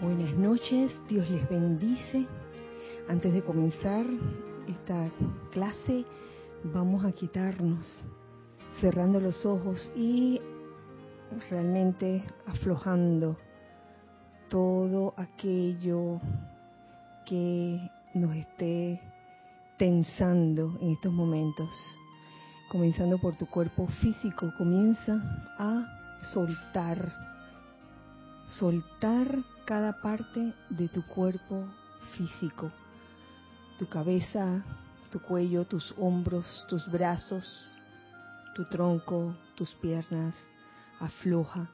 Buenas noches, Dios les bendice. Antes de comenzar esta clase, vamos a quitarnos, cerrando los ojos y realmente aflojando todo aquello que nos esté tensando en estos momentos. Comenzando por tu cuerpo físico, comienza a soltar, soltar cada parte de tu cuerpo físico, tu cabeza, tu cuello, tus hombros, tus brazos, tu tronco, tus piernas, afloja.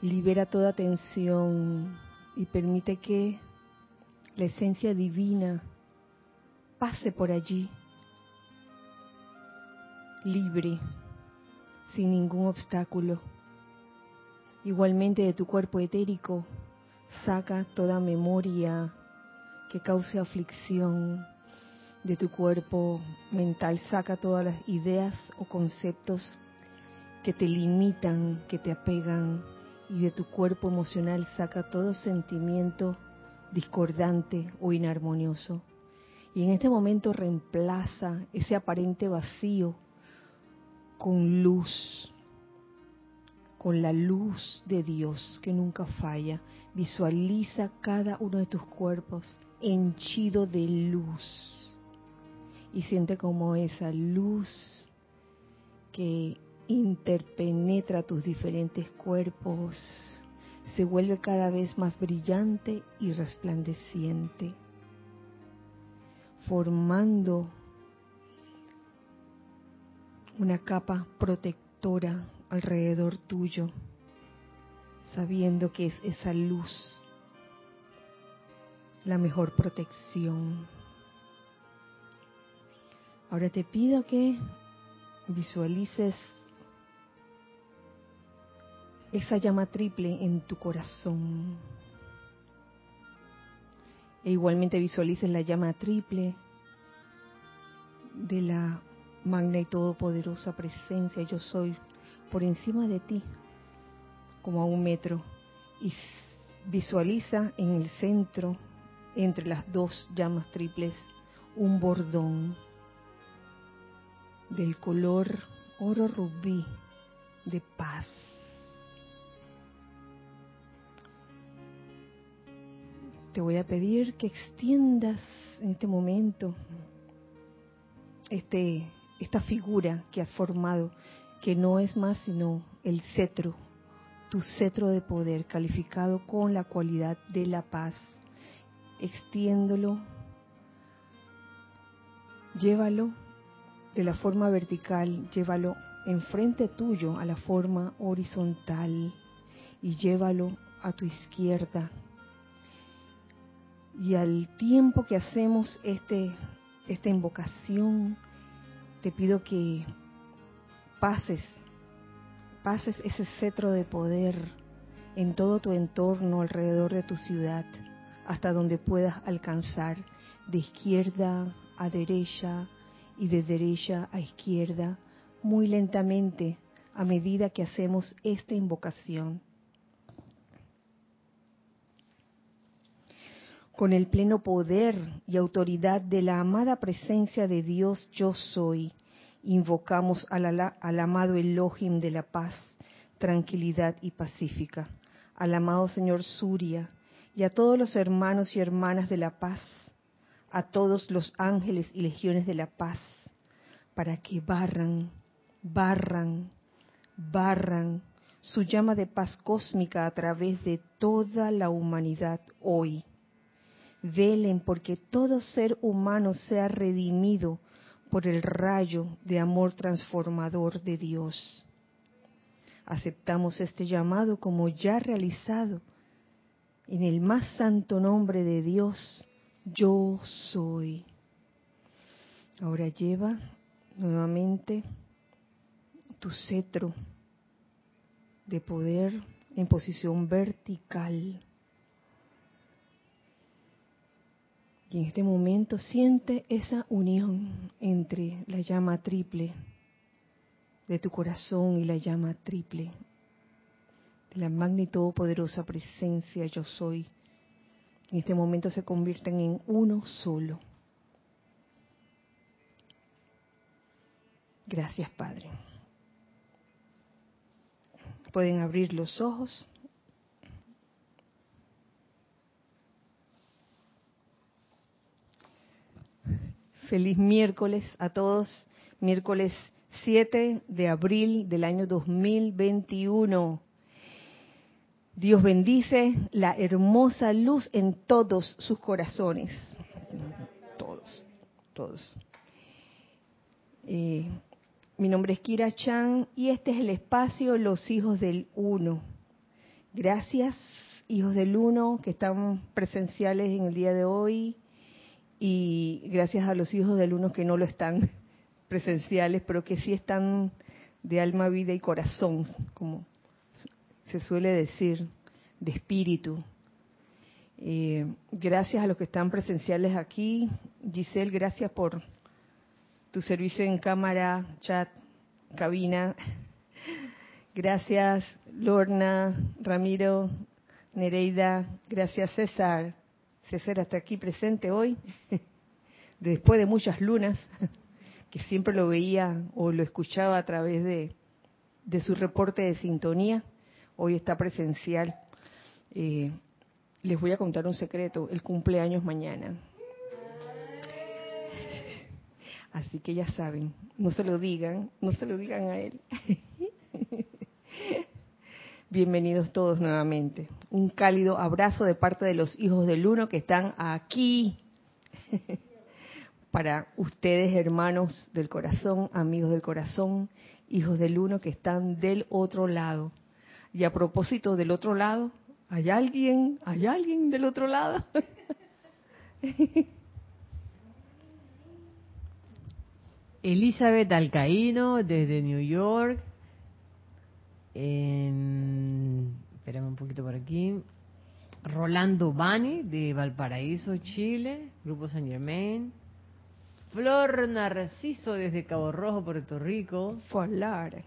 Libera toda tensión y permite que la esencia divina pase por allí, libre, sin ningún obstáculo Igualmente de tu cuerpo etérico, saca toda memoria que cause aflicción. De tu cuerpo mental, saca todas las ideas o conceptos que te limitan, que te apegan. Y de tu cuerpo emocional, saca todo sentimiento discordante o inarmonioso. Y en este momento reemplaza ese aparente vacío con luz, con la luz de Dios que nunca falla. Visualiza cada uno de tus cuerpos henchido de luz y siente como esa luz que interpenetra tus diferentes cuerpos se vuelve cada vez más brillante y resplandeciente, formando una capa protectora alrededor tuyo, sabiendo que es esa luz la mejor protección. Ahora te pido que visualices esa llama triple en tu corazón. E igualmente visualices la llama triple de la magna y todopoderosa presencia yo soy por encima de ti, como a un metro, y visualiza en el centro, entre las dos llamas triples, un bordón del color oro rubí de paz. Te voy a pedir que extiendas en este momento este, esta figura que has formado que no es más sino el cetro, tu cetro de poder calificado con la cualidad de la paz. Extiéndolo, llévalo de la forma vertical, llévalo enfrente tuyo a la forma horizontal y llévalo a tu izquierda. Y al tiempo que hacemos este, esta invocación, te pido que pases, pases ese cetro de poder en todo tu entorno alrededor de tu ciudad, hasta donde puedas alcanzar, de izquierda a derecha y de derecha a izquierda, muy lentamente a medida que hacemos esta invocación. Con el pleno poder y autoridad de la amada presencia de Dios yo soy, invocamos al, amado Elohim de la paz, tranquilidad y pacífica, al amado Señor Surya y a todos los hermanos y hermanas de la paz, a todos los ángeles y legiones de la paz, para que barran, barran, barran su llama de paz cósmica a través de toda la humanidad hoy. Velen porque todo ser humano sea redimido por el rayo de amor transformador de Dios. Aceptamos este llamado como ya realizado en el más santo nombre de Dios, yo soy. Ahora lleva nuevamente tu cetro de poder en posición vertical Y en este momento siente esa unión entre la llama triple de tu corazón y la llama triple la magna y todopoderosa presencia yo soy, en este momento se convierten en uno solo. Gracias, Padre. Pueden abrir los ojos. Feliz miércoles a todos. Miércoles 7 de abril del año 2021. Dios bendice la hermosa luz en todos sus corazones. Todos, todos. Eh, mi nombre es Kira Chan y este es el espacio Los Hijos del Uno. Gracias, hijos del Uno, que están presenciales en el día de hoy y gracias a los hijos del Uno que no lo están presenciales, pero que sí están de alma, vida y corazón, como se suele decir, de espíritu. Eh, gracias a los que están presenciales aquí. Giselle, gracias por tu servicio en cámara, chat, cabina. Gracias, Lorna, Ramiro, Nereida. Gracias, César. César hasta aquí presente hoy, después de muchas lunas, que siempre lo veía o lo escuchaba a través de, de su reporte de sintonía. Hoy está presencial. Eh, les voy a contar un secreto, el cumpleaños mañana. Así que ya saben, no se lo digan, no se lo digan a él. Bienvenidos todos nuevamente. Un cálido abrazo de parte de los hijos del uno que están aquí. Para ustedes, hermanos del corazón, amigos del corazón, hijos del uno que están del otro lado. Y a propósito del otro lado, ¿hay alguien? ¿Hay alguien del otro lado? Elizabeth Alcaíno desde New York. Un poquito por aquí. Rolando Bani de Valparaíso, Chile, Grupo San Germain. Flor Narciso desde Cabo Rojo, Puerto Rico. Folar.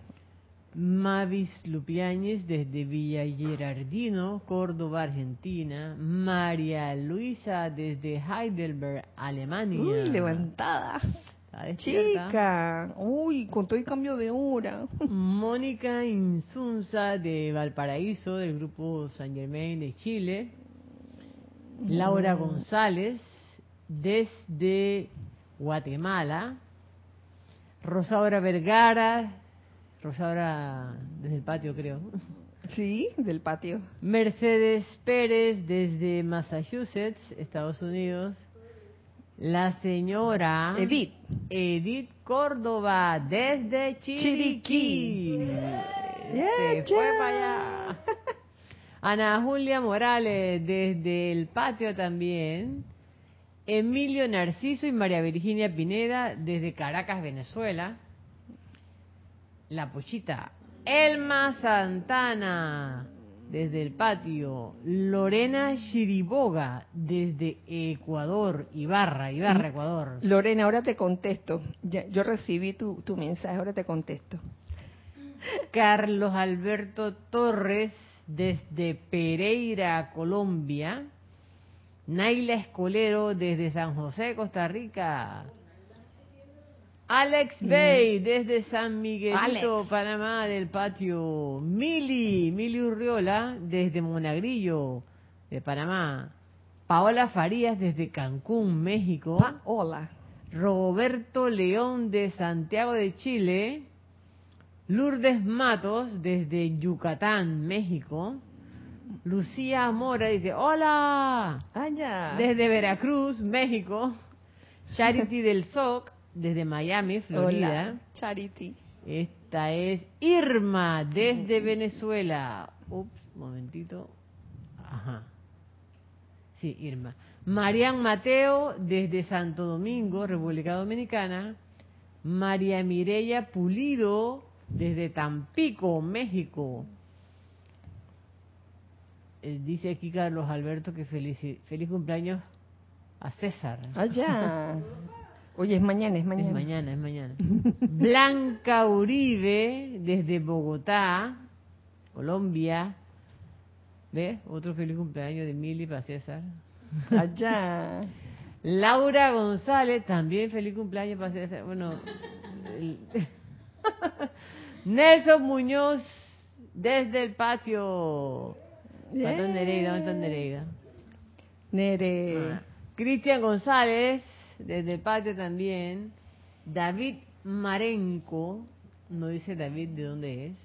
Mavis Lupiáñez desde Villa Gerardino, Córdoba, Argentina. María Luisa desde Heidelberg, Alemania. Uy, levantada. Chica, uy, con todo el cambio de hora. Mónica Insunza de Valparaíso, del grupo San Germain de Chile. Laura mm. González desde Guatemala. Rosaura Vergara, Rosaura desde el patio creo. Sí, del patio. Mercedes Pérez desde Massachusetts, Estados Unidos. La señora Edith. Edith Córdoba desde Chiriquí. Se fue para allá. Ana Julia Morales desde el patio también. Emilio Narciso y María Virginia Pineda desde Caracas, Venezuela. La Pochita. Elma Santana desde el patio. Lorena Chiriboga, desde Ecuador, Ibarra, Ibarra, mm. Ecuador. Lorena, ahora te contesto. yo recibí tu, tu mensaje, ahora te contesto. Carlos Alberto Torres, desde Pereira, Colombia. Naila Escolero, desde San José, Costa Rica. Alex Bay, desde San Miguelito, Panamá, del patio. Mili, Mili Urriola, desde Monagrillo, de Panamá. Paola Farías, desde Cancún, México. Hola. Roberto León, de Santiago de Chile. Lourdes Matos, desde Yucatán, México. Lucía Mora dice, hola. Allá. Desde Veracruz, México. Charity del SOC, desde Miami, Florida. Charity. Esta es Irma desde Venezuela. Ups, momentito. Ajá. Sí, Irma. Marian Mateo desde Santo Domingo, República Dominicana. María Mireya Pulido desde Tampico, México. Eh, dice aquí Carlos Alberto que feliz, feliz cumpleaños a César. Allá. Oye, es mañana, es mañana. Es mañana, es mañana. Blanca Uribe, desde Bogotá, Colombia. ¿Ves? Otro feliz cumpleaños de Mili para César. Allá. Laura González, también feliz cumpleaños para César. Bueno, Nelson Muñoz, desde el patio. Patón Nereida, ¿dónde está Nereida? Nere. Ah. Cristian González, desde el patio también. David Marenco, no dice David de dónde es.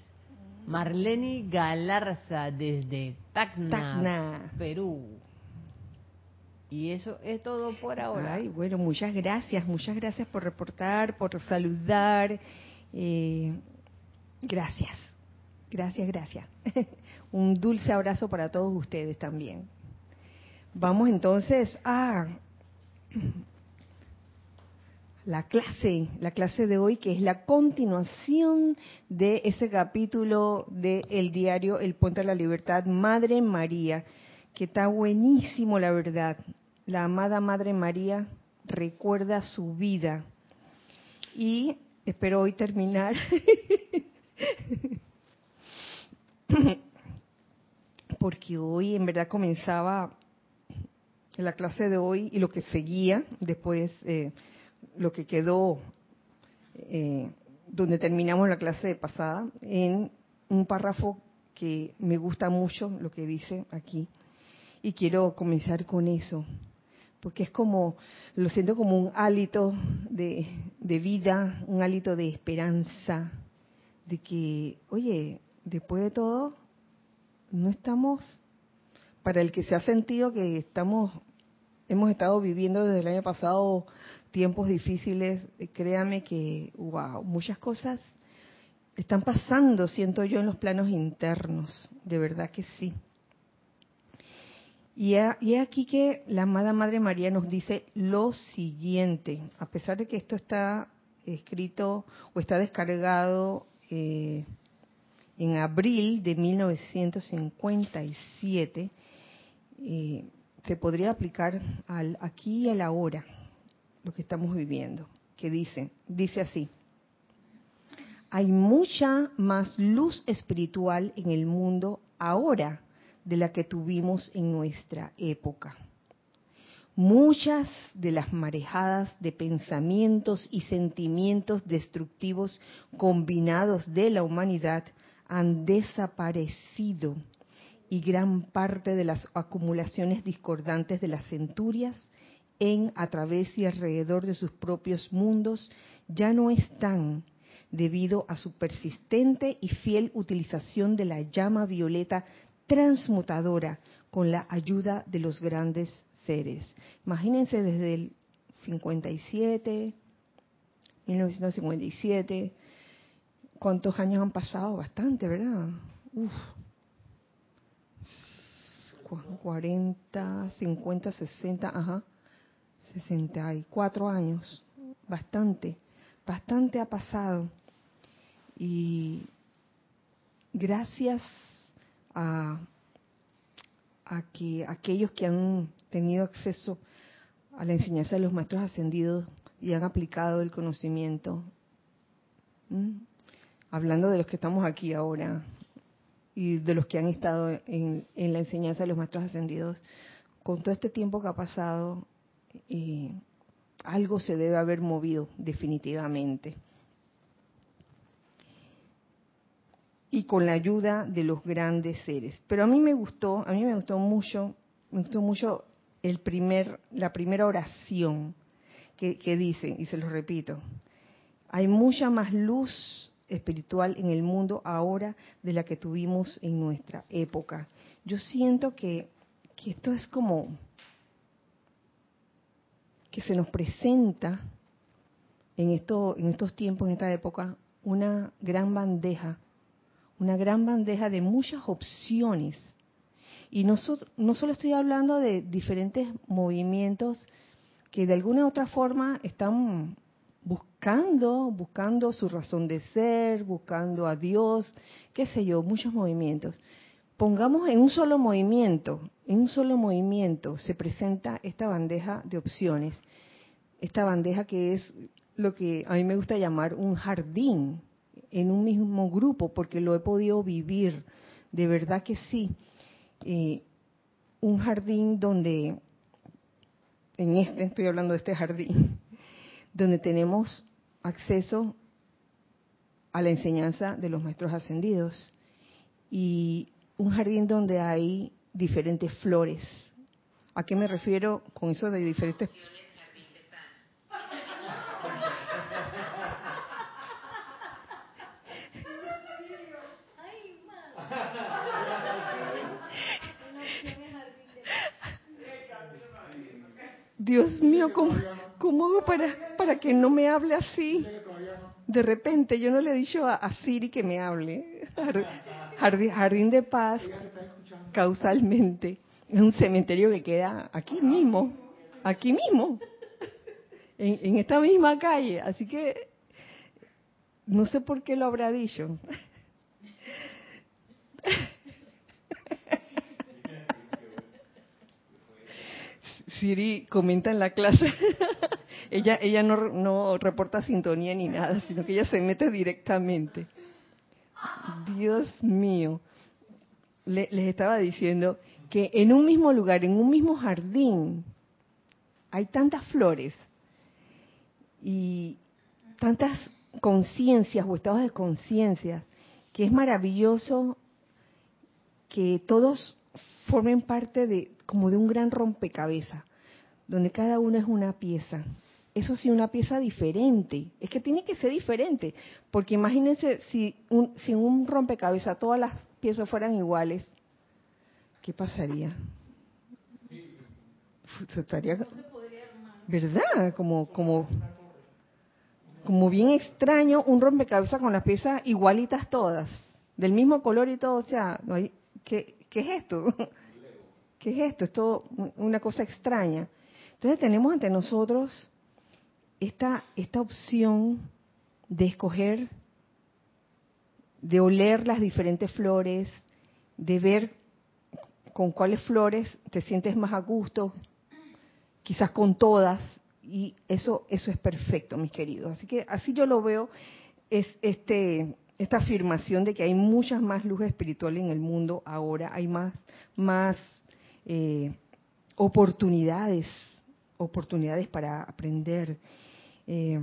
Marleni Galarza, desde Tacna, Tacna. Perú. Y eso es todo por ahora. Ay, bueno, muchas gracias, muchas gracias por reportar, por saludar. Eh, gracias, gracias, gracias. Un dulce abrazo para todos ustedes también. Vamos entonces a la clase, la clase de hoy, que es la continuación de ese capítulo del el diario El Puente de la Libertad, Madre María, que está buenísimo, la verdad. La amada Madre María recuerda su vida. Y espero hoy terminar. Porque hoy en verdad comenzaba la clase de hoy y lo que seguía después. Eh, lo que quedó eh, donde terminamos la clase pasada, en un párrafo que me gusta mucho lo que dice aquí. Y quiero comenzar con eso, porque es como, lo siento como un hálito de, de vida, un hálito de esperanza, de que, oye, después de todo, no estamos, para el que se ha sentido que estamos, hemos estado viviendo desde el año pasado tiempos difíciles, eh, créame que, wow, muchas cosas están pasando, siento yo, en los planos internos, de verdad que sí. Y es aquí que la amada Madre María nos dice lo siguiente, a pesar de que esto está escrito o está descargado eh, en abril de 1957, eh, se podría aplicar al aquí y al ahora lo que estamos viviendo, que dice, dice así, hay mucha más luz espiritual en el mundo ahora de la que tuvimos en nuestra época. Muchas de las marejadas de pensamientos y sentimientos destructivos combinados de la humanidad han desaparecido y gran parte de las acumulaciones discordantes de las centurias en, a través y alrededor de sus propios mundos ya no están debido a su persistente y fiel utilización de la llama violeta transmutadora con la ayuda de los grandes seres. Imagínense desde el 57, 1957, ¿cuántos años han pasado? Bastante, ¿verdad? Uf. 40, 50, 60, ajá 64 años, bastante, bastante ha pasado. Y gracias a, a que aquellos que han tenido acceso a la enseñanza de los maestros ascendidos y han aplicado el conocimiento, hablando de los que estamos aquí ahora y de los que han estado en, en la enseñanza de los maestros ascendidos, con todo este tiempo que ha pasado, algo se debe haber movido definitivamente. Y con la ayuda de los grandes seres. Pero a mí me gustó, a mí me gustó mucho, me gustó mucho el primer, la primera oración que, que dice, y se lo repito, hay mucha más luz espiritual en el mundo ahora de la que tuvimos en nuestra época. Yo siento que, que esto es como, que se nos presenta en, esto, en estos tiempos, en esta época, una gran bandeja, una gran bandeja de muchas opciones. Y no, no solo estoy hablando de diferentes movimientos que de alguna u otra forma están buscando, buscando su razón de ser, buscando a Dios, qué sé yo, muchos movimientos. Pongamos en un solo movimiento, en un solo movimiento se presenta esta bandeja de opciones, esta bandeja que es lo que a mí me gusta llamar un jardín en un mismo grupo, porque lo he podido vivir, de verdad que sí. eh, un jardín donde, en este, estoy hablando de este jardín, donde tenemos acceso a la enseñanza de los maestros ascendidos y un jardín donde hay diferentes flores. ¿A qué me refiero con eso de diferentes Dios mío, ¿cómo, hago para, para que no me hable así? De repente, yo no le he dicho a, Siri que me hable. Jardín, de paz, causalmente. Es un cementerio que queda aquí mismo, aquí mismo, en, en esta misma calle. Así que no sé por qué lo habrá dicho. Siri comenta en la clase, ella, ella no, no reporta sintonía ni nada, sino que ella se mete directamente. Dios mío, les estaba diciendo que en un mismo lugar, en un mismo jardín, hay tantas flores y tantas conciencias o estados de conciencia que es maravilloso que todos formen parte de como de un gran rompecabezas, donde cada uno es una pieza. Eso sí, una pieza diferente. Es que tiene que ser diferente, porque imagínense si un, si un rompecabezas todas las piezas fueran iguales, ¿qué pasaría? estaría, ¿verdad? Como, como, como bien extraño un rompecabezas con las piezas igualitas todas, del mismo color y todo. O sea, no hay, ¿qué, ¿qué es esto? ¿qué es esto? Es todo una cosa extraña. Entonces tenemos ante nosotros esta, esta opción de escoger, de oler las diferentes flores, de ver con cuáles flores te sientes más a gusto, quizás con todas, y eso, eso es perfecto, mis queridos. Así que así yo lo veo, es este, esta afirmación de que hay muchas más luces espirituales en el mundo ahora, hay más, más eh, oportunidades, oportunidades para aprender. Eh,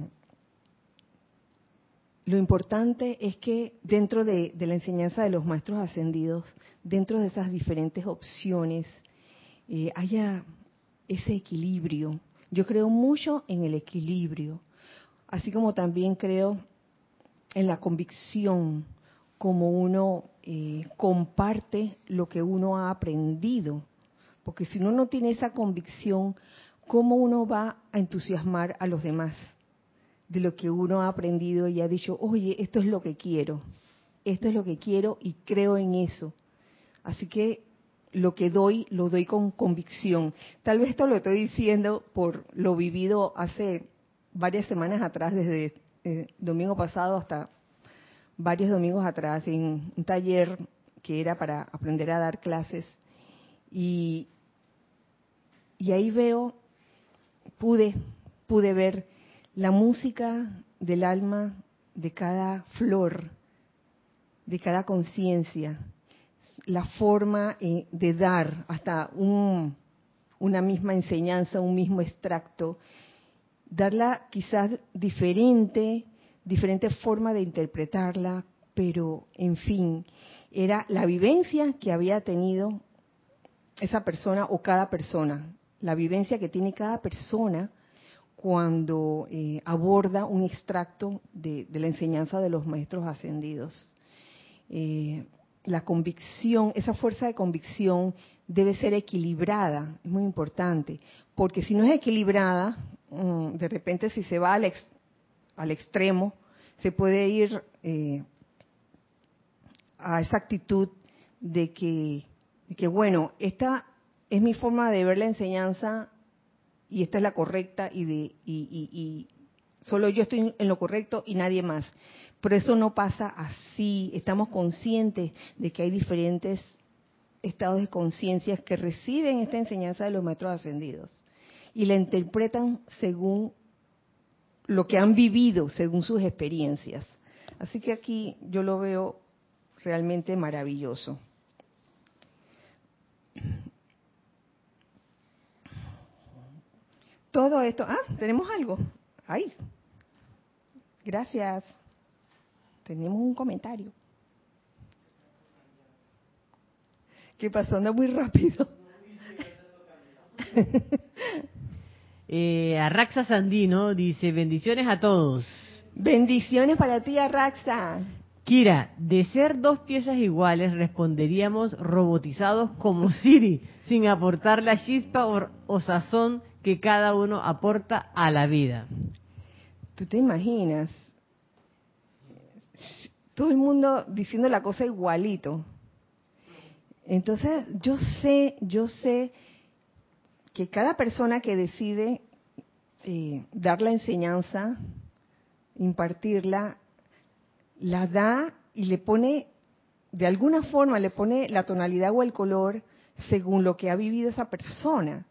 lo importante es que dentro de, la enseñanza de los maestros ascendidos, dentro de esas diferentes opciones, eh, haya ese equilibrio. Yo creo mucho en el equilibrio, así como también creo en la convicción, como uno comparte lo que uno ha aprendido porque si uno no tiene esa convicción, ¿cómo uno va a entusiasmar a los demás de lo que uno ha aprendido y ha dicho, oye, esto es lo que quiero, esto es lo que quiero y creo en eso? Así que lo que doy, lo doy con convicción. Tal vez esto lo estoy diciendo por lo vivido hace varias semanas atrás, desde eh, domingo pasado hasta varios domingos atrás, en un taller que era para aprender a dar clases y, ahí veo, pude, pude ver la música del alma de cada flor, de cada conciencia, la forma eh, de dar hasta un, una misma enseñanza, un mismo extracto, darla quizás diferente, diferente forma de interpretarla, pero en fin, era la vivencia que había tenido esa persona o cada persona, la vivencia que tiene cada persona cuando eh, aborda un extracto de, la enseñanza de los maestros ascendidos. Eh, la convicción, esa fuerza de convicción debe ser equilibrada, es muy importante, porque si no es equilibrada, mm, de repente si se va al, al extremo, se puede ir eh, a esa actitud de que bueno, esta es mi forma de ver la enseñanza y esta es la correcta y, de, y, solo yo estoy en lo correcto y nadie más. Pero eso no pasa así. Estamos conscientes de que hay diferentes estados de conciencia que reciben esta enseñanza de los maestros ascendidos y la interpretan según lo que han vivido, según sus experiencias. Así que aquí yo lo veo realmente maravilloso. Todo esto, ah, tenemos algo. Ay, gracias. Tenemos un comentario. ¿Qué pasó? Anda muy rápido. eh, Arraxa Sandino dice, bendiciones a todos. Bendiciones para ti, Arraxa. Kira, de ser dos piezas iguales, responderíamos robotizados como Siri, sin aportar la chispa o, sazón que cada uno aporta a la vida. ¿Tú te imaginas? Todo el mundo diciendo la cosa igualito. Entonces, yo sé, yo sé que cada persona que decide eh, dar la enseñanza, impartirla, la da y le pone, de alguna forma le pone la tonalidad o el color según lo que ha vivido esa persona.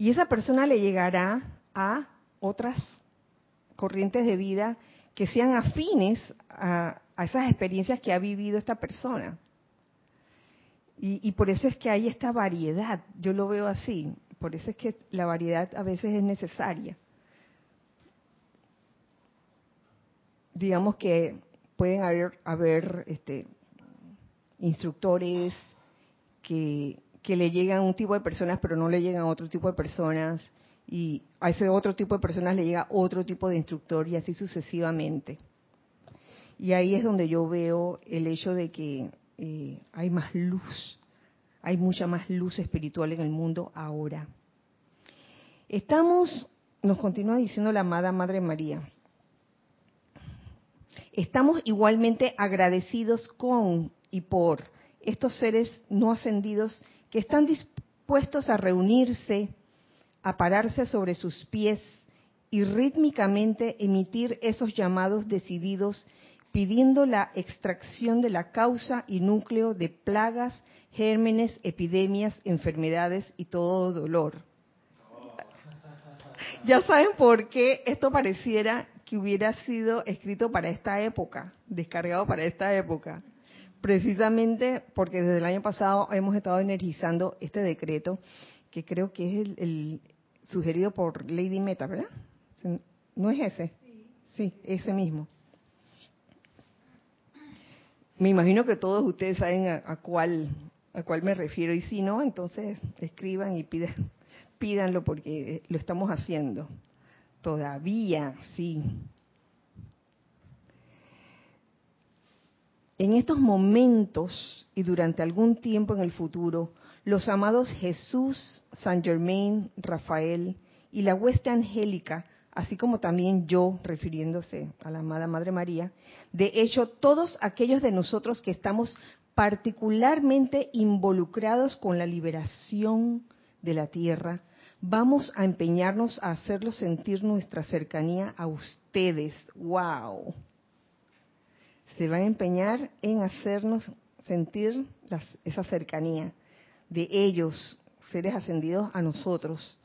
Y esa persona le llegará a otras corrientes de vida que sean afines a, esas experiencias que ha vivido esta persona. Y, por eso es que hay esta variedad, yo lo veo así, por eso es que la variedad a veces es necesaria. Digamos que pueden haber, haber este, instructores que, que le llegan un tipo de personas pero no le llegan a otro tipo de personas y a ese otro tipo de personas le llega otro tipo de instructor y así sucesivamente. Y ahí es donde yo veo el hecho de que eh, hay más luz, hay mucha más luz espiritual en el mundo ahora. Estamos, nos continúa diciendo la amada Madre María, Estamos igualmente agradecidos con y por estos seres no ascendidos que están dispuestos a reunirse, a pararse sobre sus pies y rítmicamente emitir esos llamados decididos pidiendo la extracción de la causa y núcleo de plagas, gérmenes, epidemias, enfermedades y todo dolor. Ya saben por qué esto pareciera que hubiera sido escrito para esta época, descargado para esta época. Precisamente porque desde el año pasado hemos estado energizando este decreto, que creo que es el, sugerido por Lady Meta, ¿verdad? ¿No es ese? Sí, ese mismo. Me imagino que todos ustedes saben a, cuál a cuál me refiero y si no, entonces escriban y pidan, pídanlo porque lo estamos haciendo. Todavía, sí. En estos momentos y durante algún tiempo en el futuro, los amados Jesús, San Germain, Rafael y la hueste angélica, así como también yo, refiriéndose a la amada Madre María, de hecho todos aquellos de nosotros que estamos particularmente involucrados con la liberación de la tierra, vamos a empeñarnos a hacerlos sentir nuestra cercanía a ustedes. ¡Wow! Se van a empeñar en hacernos sentir esa cercanía de ellos, seres ascendidos, a nosotros,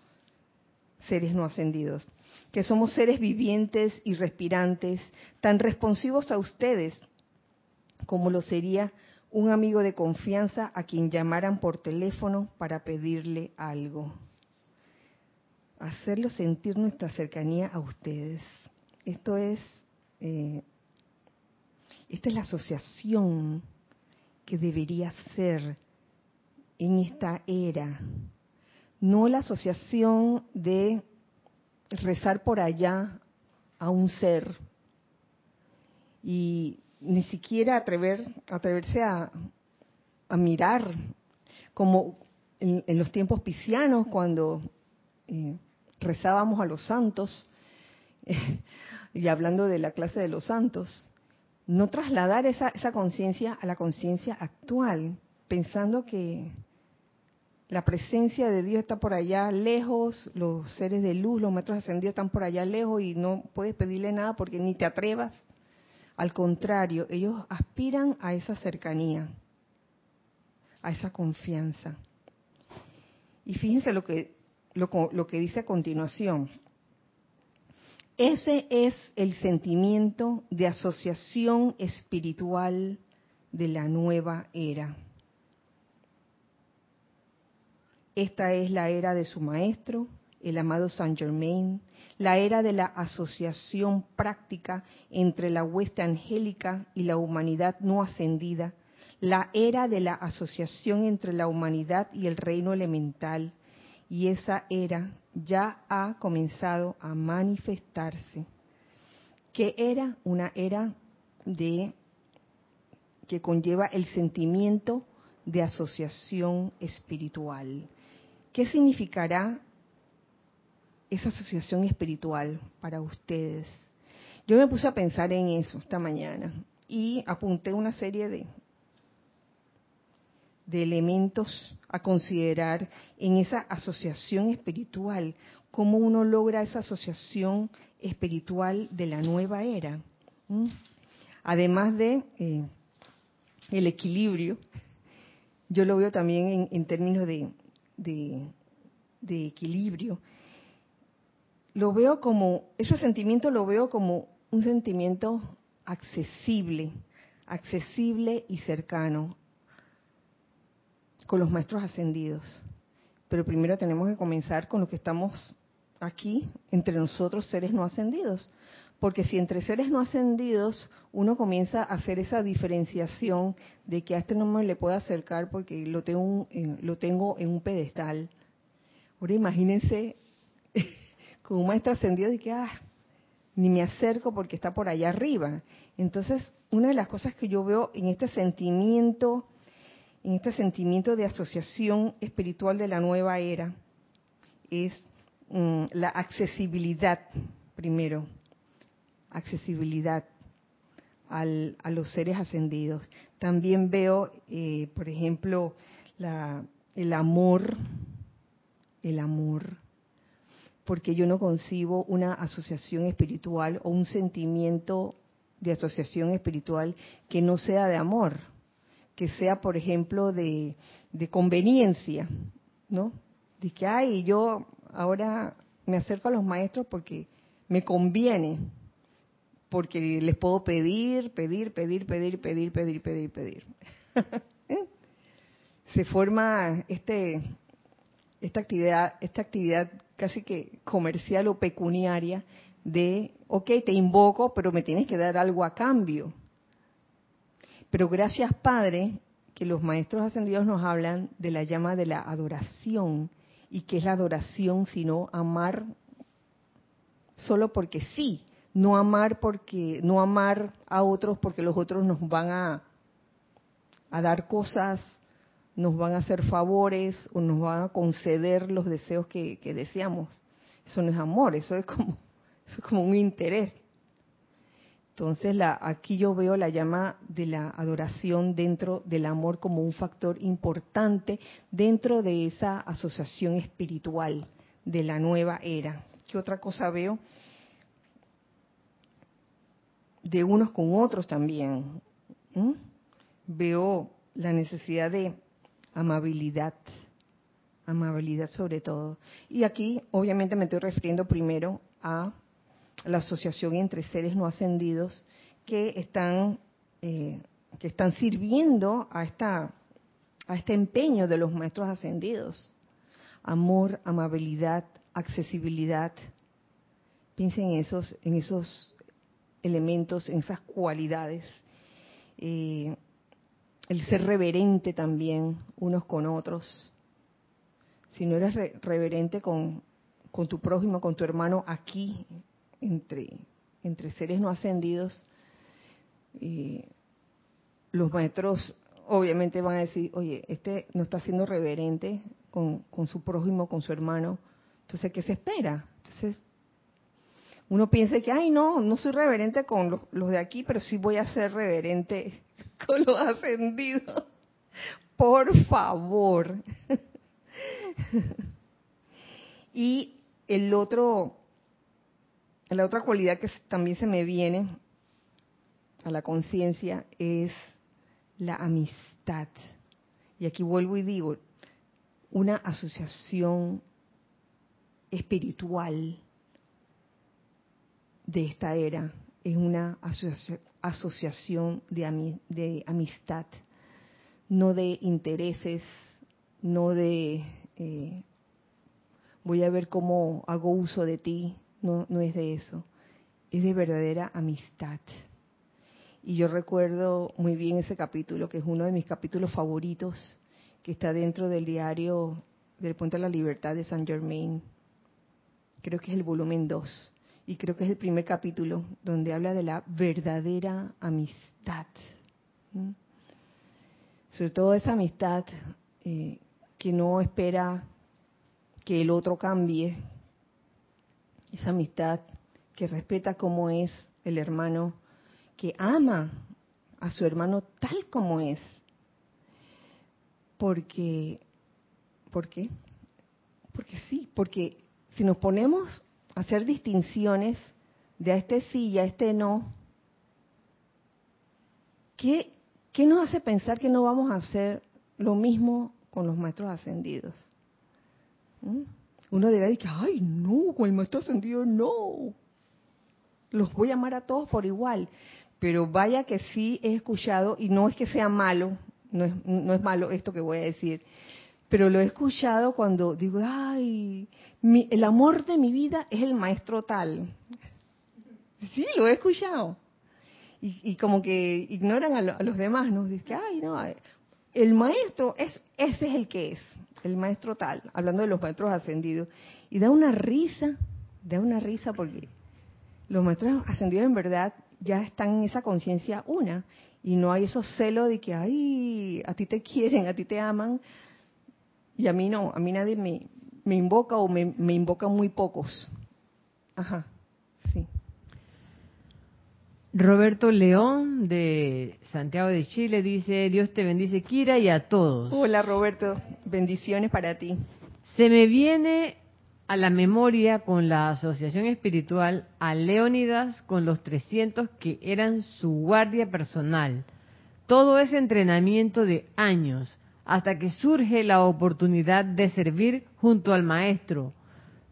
seres no ascendidos, que somos seres vivientes y respirantes, tan responsivos a ustedes como lo sería un amigo de confianza a quien llamaran por teléfono para pedirle algo hacerlo sentir nuestra cercanía a ustedes. Esto es, eh, esta es la asociación que debería ser en esta era, no la asociación de rezar por allá a un ser y ni siquiera atrever, atreverse a, a mirar como en, en, los tiempos piscianos cuando eh, rezábamos a los santos, y hablando de la clase de los santos, no trasladar esa, esa conciencia a la conciencia actual, pensando que la presencia de Dios está por allá lejos, los seres de luz, los maestros ascendidos están por allá lejos y no puedes pedirle nada porque ni te atrevas. Al contrario, ellos aspiran a esa cercanía, a esa confianza. Y fíjense lo que lo, que dice a continuación. Ese es el sentimiento de asociación espiritual de la nueva era. Esta es la era de su maestro, el amado Saint Germain, la era de la asociación práctica entre la hueste angélica y la humanidad no ascendida, la era de la asociación entre la humanidad y el reino elemental, y esa era ya ha comenzado a manifestarse. ¿Qué era? Una era de que conlleva el sentimiento de asociación espiritual. ¿Qué significará esa asociación espiritual para ustedes? Yo me puse a pensar en eso esta mañana y apunté una serie de, de elementos a considerar en esa asociación espiritual, cómo uno logra esa asociación espiritual de la nueva era. Además de eh, el equilibrio, yo lo veo también en, términos de, de equilibrio. Lo veo como, ese sentimiento lo veo como un sentimiento accesible, accesible y cercano con los maestros ascendidos. Pero primero tenemos que comenzar con lo que estamos aquí, entre nosotros seres no ascendidos. Porque si entre seres no ascendidos uno comienza a hacer esa diferenciación de que a este no me le puedo acercar porque lo tengo, lo tengo en un pedestal. Ahora imagínense con un maestro ascendido y que, ah, ni me acerco porque está por allá arriba. Entonces, una de las cosas que yo veo en este sentimiento en este sentimiento de asociación espiritual de la nueva era es mm, la accesibilidad, primero, accesibilidad a los seres ascendidos. También veo, eh, por ejemplo, el amor, el amor, porque yo no concibo una asociación espiritual o un sentimiento de asociación espiritual que no sea de amor que sea, por ejemplo, de, conveniencia, ¿no? De que, ay, yo ahora me acerco a los maestros porque me conviene, porque les puedo pedir, pedir, pedir, pedir, pedir, pedir, pedir, pedir. ¿Eh? Se forma este esta actividad, esta actividad casi que comercial o pecuniaria de, ok, te invoco, pero me tienes que dar algo a cambio. Pero gracias, Padre, que los maestros ascendidos nos hablan de la llama de la adoración. ¿Y qué es la adoración sino amar solo porque sí? No amar porque no amar a otros porque los otros nos van a, dar cosas, nos van a hacer favores o nos van a conceder los deseos que, que deseamos. Eso no es amor, eso es como, eso es como un interés. Entonces, la, aquí yo veo la llama de la adoración dentro del amor como un factor importante dentro de esa asociación espiritual de la nueva era. ¿Qué otra cosa veo? De unos con otros también. Veo la necesidad de amabilidad, amabilidad sobre todo. Y aquí obviamente me estoy refiriendo primero a la asociación entre seres no ascendidos que están eh, que están sirviendo a esta a este empeño de los maestros ascendidos. Amor amabilidad accesibilidad. Piensen en esos en esos elementos en esas cualidades. Eh, el ser reverente también unos con otros. Si no eres reverente con, con tu prójimo con tu hermano aquí entre, entre seres no ascendidos, los maestros obviamente van a decir, oye, este no está siendo reverente con, con su prójimo, con su hermano, entonces, ¿qué se espera? Entonces, uno piensa que, ay, no, no soy reverente con los, los de aquí, pero sí voy a ser reverente con los ascendidos. Por favor. y el otro la otra cualidad que también se me viene a la conciencia es la amistad. Y aquí vuelvo y digo, una asociación espiritual de esta era es una asociación de, amistad, no de intereses, no de eh, voy a ver cómo hago uso de ti. No, no es de eso. Es de verdadera amistad. Y yo recuerdo muy bien ese capítulo, que es uno de mis capítulos favoritos, que está dentro del diario del Puente de la Libertad de San Germain. Creo que es el volumen 2. Y creo que es el primer capítulo donde habla de la verdadera amistad. Sobre todo esa amistad eh, que no espera que el otro cambie. Esa amistad que respeta como es el hermano, que ama a su hermano tal como es. Porque, ¿por qué? Porque sí, porque si nos ponemos a hacer distinciones de a este sí y a este no, ¿qué, ¿qué nos hace pensar que no vamos a hacer lo mismo con los maestros ascendidos? ¿Mm? Uno dirá que, ay, no, con el maestro ascendido no. Los voy a amar a todos por igual. Pero vaya que sí he escuchado, y no es que sea malo, no es, no es malo esto que voy a decir, pero lo he escuchado cuando digo, ay, el amor de mi vida es el maestro tal. Sí, lo he escuchado. Y, como que ignoran a, los demás, ¿no? Dicen, ay, no, el maestro, es ese es el que es, el maestro tal, hablando de los maestros ascendidos. Y da una risa, da una risa porque los maestros ascendidos en verdad ya están en esa conciencia una y no hay esos celos de que, ay, a ti te quieren, a ti te aman y a mí no, a mí nadie me, me invoca o me, me invocan muy pocos. Ajá. Roberto León de Santiago de Chile dice, Dios te bendice Kira y a todos. Hola Roberto, bendiciones para ti. Se me viene a la memoria con la asociación espiritual a Leónidas con los 300 que eran su guardia personal. Todo ese entrenamiento de años hasta que surge la oportunidad de servir junto al maestro,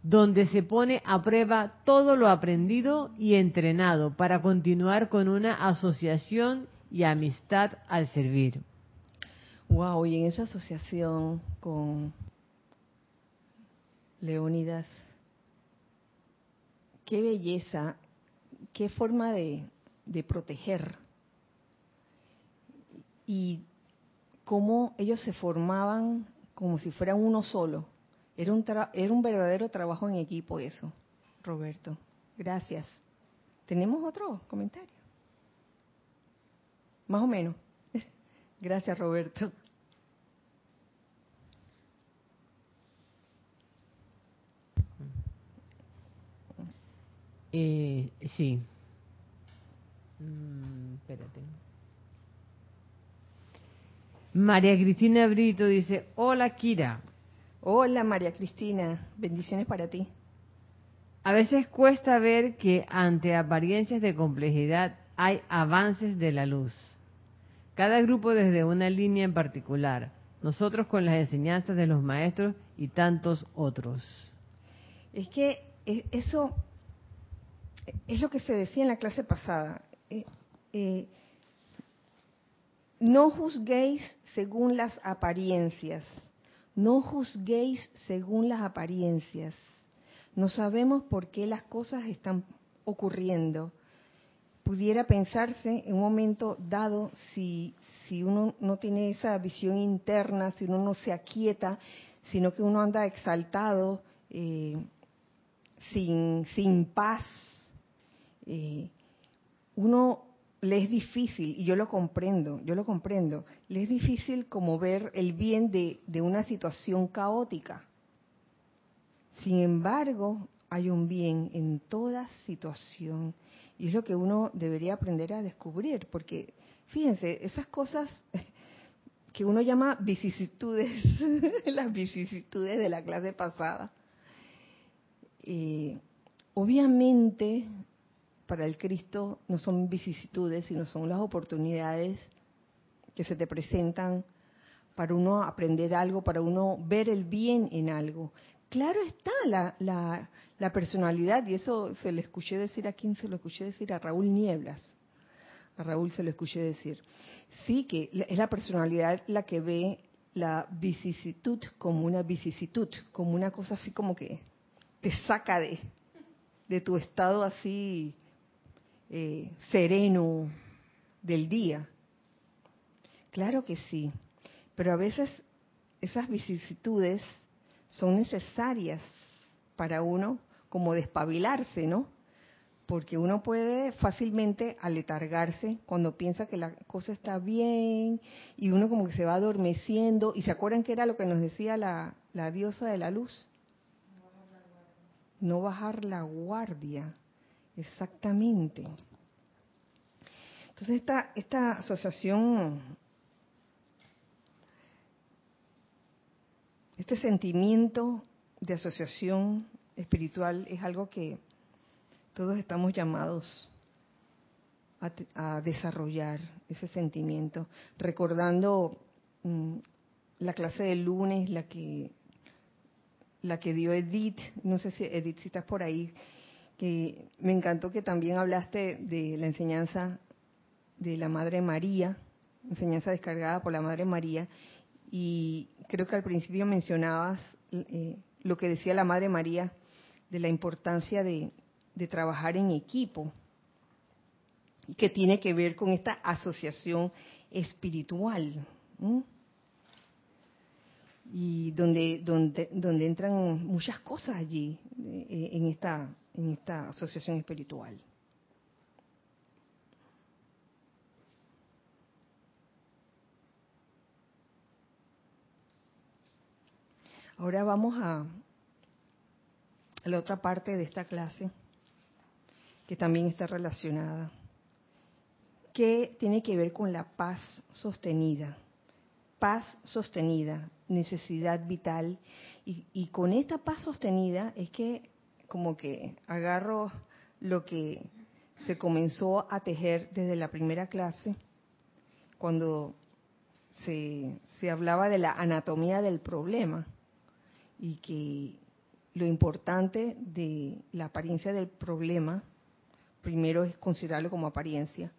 donde se pone a prueba todo lo aprendido y entrenado para continuar con una asociación y amistad al servir. Wow, y en esa asociación con Leónidas. Qué belleza, qué forma de, proteger. Y cómo ellos se formaban como si fueran uno solo. Era un, era un verdadero trabajo en equipo eso, Roberto. Gracias. ¿Tenemos otro comentario? Más o menos. Gracias, Roberto. Eh, sí. Mm, espérate. María Cristina Brito dice, hola Kira. Hola María Cristina, bendiciones para ti. A veces cuesta ver que ante apariencias de complejidad hay avances de la luz. Cada grupo desde una línea en particular, nosotros con las enseñanzas de los maestros y tantos otros. Es que e, eso es lo que se decía en la clase pasada. Eh, eh, no juzguéis según las apariencias. No juzguéis según las apariencias. No sabemos por qué las cosas están ocurriendo. Pudiera pensarse en un momento dado si, si uno no tiene esa visión interna, si uno no se aquieta, sino que uno anda exaltado, eh, sin, sin paz, eh, uno le es difícil, y yo lo comprendo, yo lo comprendo, le es difícil como ver el bien de, de una situación caótica. Sin embargo, hay un bien en toda situación y es lo que uno debería aprender a descubrir, porque fíjense, esas cosas que uno llama vicisitudes, las vicisitudes de la clase pasada, eh, obviamente para el Cristo no son vicisitudes, sino son las oportunidades que se te presentan para uno aprender algo, para uno ver el bien en algo. Claro está la, personalidad, y eso se le escuché decir a quién se lo escuché decir, a Raúl Nieblas. A Raúl se lo escuché decir. Sí que es la personalidad la que ve la vicisitud como una vicisitud, como una cosa así como que te saca de, de tu estado así eh, sereno del día. Claro que sí, pero a veces esas vicisitudes son necesarias para uno como despabilarse, ¿no? Porque uno puede fácilmente aletargarse cuando piensa que la cosa está bien y uno como que se va adormeciendo. ¿Y se acuerdan que era lo que nos decía la, la diosa de la luz? No bajar la guardia. Exactamente. Entonces esta, esta asociación, este sentimiento de asociación espiritual es algo que todos estamos llamados a, desarrollar, ese sentimiento, recordando mm, la clase del lunes, la que la que dio Edith, no sé si Edith si estás por ahí, que me encantó que también hablaste de la enseñanza de la Madre María, enseñanza descargada por la Madre María, y creo que al principio mencionabas eh, lo que decía la Madre María de la importancia de, trabajar en equipo, que tiene que ver con esta asociación espiritual. Y donde, donde, donde entran muchas cosas allí eh, en, esta, en esta asociación espiritual. Ahora vamos a, la otra parte de esta clase, que también está relacionada, que tiene que ver con la paz sostenida. Paz sostenida, necesidad vital. Y, y con esta paz sostenida es que como que agarro lo que se comenzó a tejer desde la primera clase, cuando se, se hablaba de la anatomía del problema y que lo importante de la apariencia del problema, primero es considerarlo como apariencia,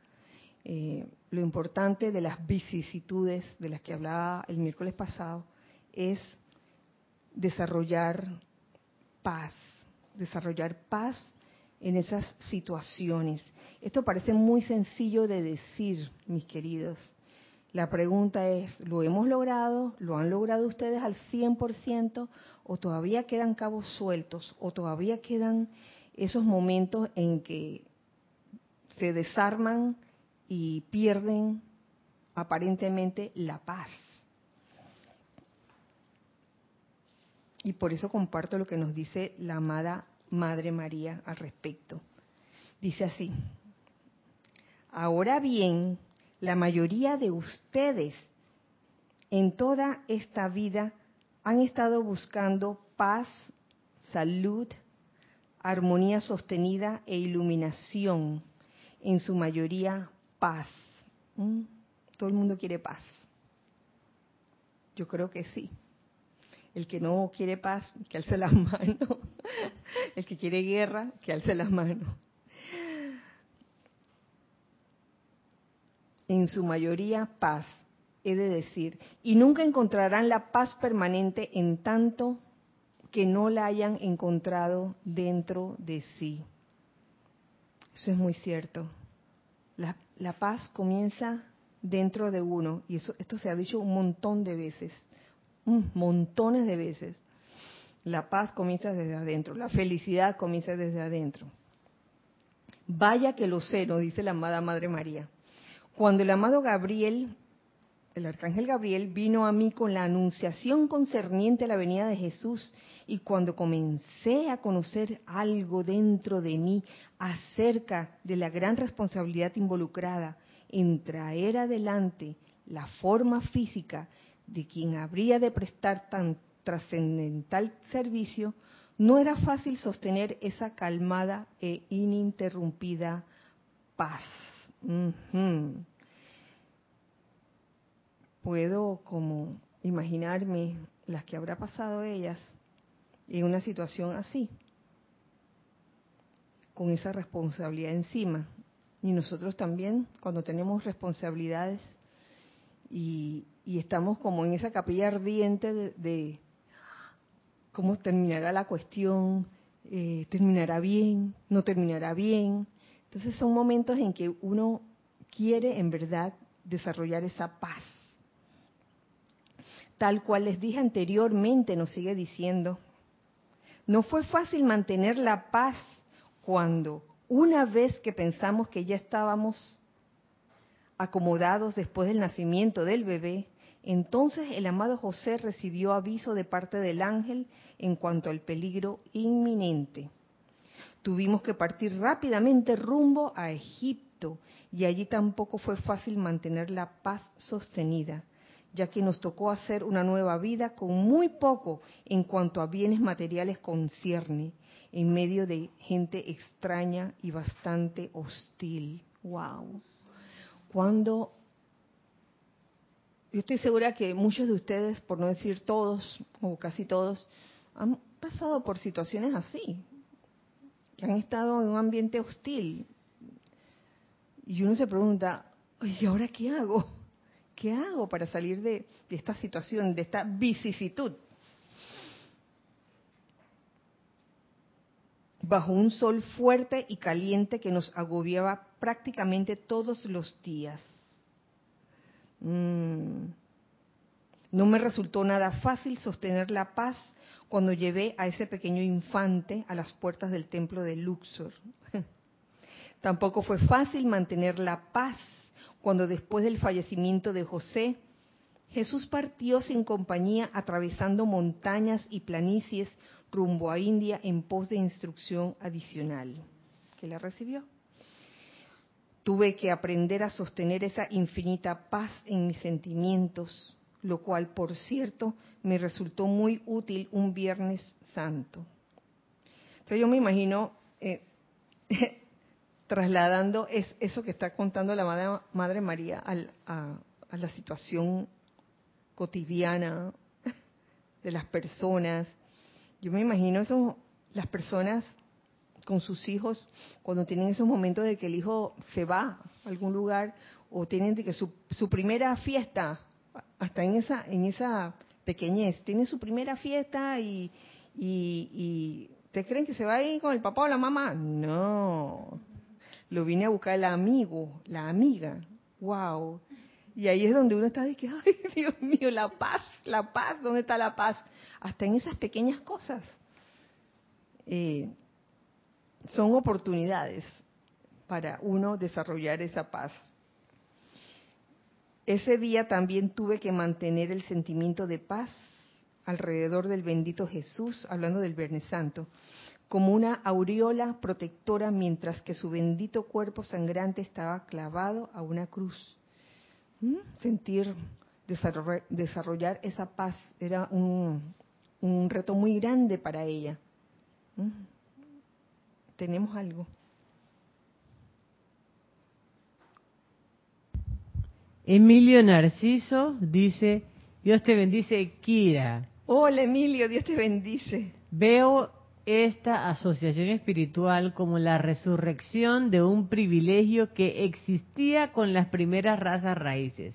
eh, lo importante de las vicisitudes de las que hablaba el miércoles pasado es desarrollar paz, desarrollar paz en esas situaciones. Esto parece muy sencillo de decir, mis queridos, la pregunta es, ¿lo hemos logrado? ¿Lo han logrado ustedes al 100%? ¿O todavía quedan cabos sueltos? ¿O todavía quedan esos momentos en que se desarman y pierden aparentemente la paz? Y por eso comparto lo que nos dice la amada Madre María al respecto. Dice así, ahora bien, la mayoría de ustedes en toda esta vida han estado buscando paz, salud, armonía sostenida e iluminación, en su mayoría paz. ¿Mm? Todo el mundo quiere paz. Yo creo que sí. El que no quiere paz, que alce las manos. El que quiere guerra, que alce las manos. en su mayoría paz, he de decir, y nunca encontrarán la paz permanente en tanto que no la hayan encontrado dentro de sí. Eso es muy cierto. La, la paz comienza dentro de uno, y eso, esto se ha dicho un montón de veces, montones de veces. La paz comienza desde adentro, la felicidad comienza desde adentro. Vaya que lo sé, nos dice la amada Madre María. Cuando el amado Gabriel, el arcángel Gabriel, vino a mí con la anunciación concerniente a la venida de Jesús y cuando comencé a conocer algo dentro de mí acerca de la gran responsabilidad involucrada en traer adelante la forma física de quien habría de prestar tan trascendental servicio, no era fácil sostener esa calmada e ininterrumpida paz. Puedo como imaginarme las que habrá pasado ellas en una situación así, con esa responsabilidad encima. Y nosotros también, cuando tenemos responsabilidades y, y estamos como en esa capilla ardiente de, cómo terminará la cuestión, eh, terminará bien, no terminará bien. Entonces son momentos en que uno quiere en verdad desarrollar esa paz. Tal cual les dije anteriormente, nos sigue diciendo, no fue fácil mantener la paz cuando una vez que pensamos que ya estábamos acomodados después del nacimiento del bebé, entonces el amado José recibió aviso de parte del ángel en cuanto al peligro inminente. Tuvimos que partir rápidamente rumbo a Egipto y allí tampoco fue fácil mantener la paz sostenida, ya que nos tocó hacer una nueva vida con muy poco en cuanto a bienes materiales concierne, en medio de gente extraña y bastante hostil. ¡Wow! Cuando yo estoy segura que muchos de ustedes, por no decir todos o casi todos, han pasado por situaciones así, que han estado en un ambiente hostil. Y uno se pregunta, ¿y ahora qué hago? ¿Qué hago para salir de, de esta situación, de esta vicisitud? Bajo un sol fuerte y caliente que nos agobiaba prácticamente todos los días. Mm. No me resultó nada fácil sostener la paz cuando llevé a ese pequeño infante a las puertas del templo de Luxor. Tampoco fue fácil mantener la paz cuando después del fallecimiento de José, Jesús partió sin compañía atravesando montañas y planicies rumbo a India en pos de instrucción adicional que la recibió. Tuve que aprender a sostener esa infinita paz en mis sentimientos, lo cual, por cierto, me resultó muy útil un Viernes Santo. Entonces yo me imagino eh, trasladando es, eso que está contando la Madre, María a, la situación cotidiana de las personas. Yo me imagino eso, las personas con sus hijos cuando tienen esos momentos de que el hijo se va a algún lugar o tienen de que su, primera fiesta, hasta en esa en esa pequeñez, tiene su primera fiesta y, y, y ¿te creen que se va a ir con el papá o la mamá? No, lo vine a buscar el amigo, la amiga. Wow. Y ahí es donde uno está de que, ay, Dios mío, la paz, la paz, ¿dónde está la paz? Hasta en esas pequeñas cosas. Eh, son oportunidades para uno desarrollar esa paz. Ese día también tuve que mantener el sentimiento de paz alrededor del bendito Jesús, hablando del Viernes Santo, como una aureola protectora mientras que su bendito cuerpo sangrante estaba clavado a una cruz. ¿Mm? Sentir, desarrollar esa paz era un, reto muy grande para ella. ¿Mm? Tenemos algo. Emilio Narciso dice, Dios te bendice, Kira. Hola Emilio, Dios te bendice. Veo esta asociación espiritual como la resurrección de un privilegio que existía con las primeras razas raíces.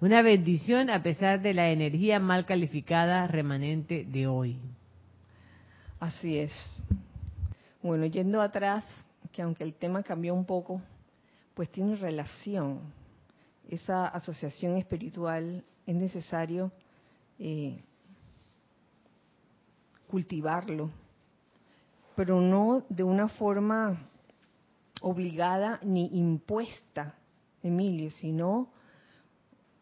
Una bendición a pesar de la energía mal calificada remanente de hoy. Así es. Bueno, yendo atrás, que aunque el tema cambió un poco, pues tiene relación. Esa asociación espiritual es necesario eh, cultivarlo pero no de una forma obligada ni impuesta, Emilio, sino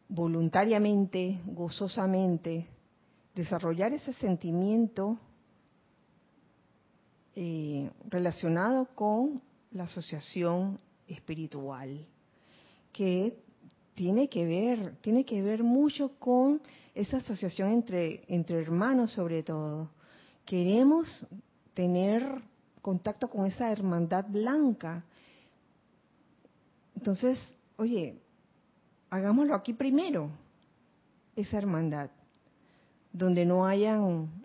voluntariamente, gozosamente, desarrollar ese sentimiento eh, relacionado con la asociación espiritual, que tiene que ver, tiene que ver mucho con esa asociación entre, entre hermanos sobre todo. Queremos tener contacto con esa hermandad blanca. Entonces, oye, hagámoslo aquí primero, esa hermandad, donde no hayan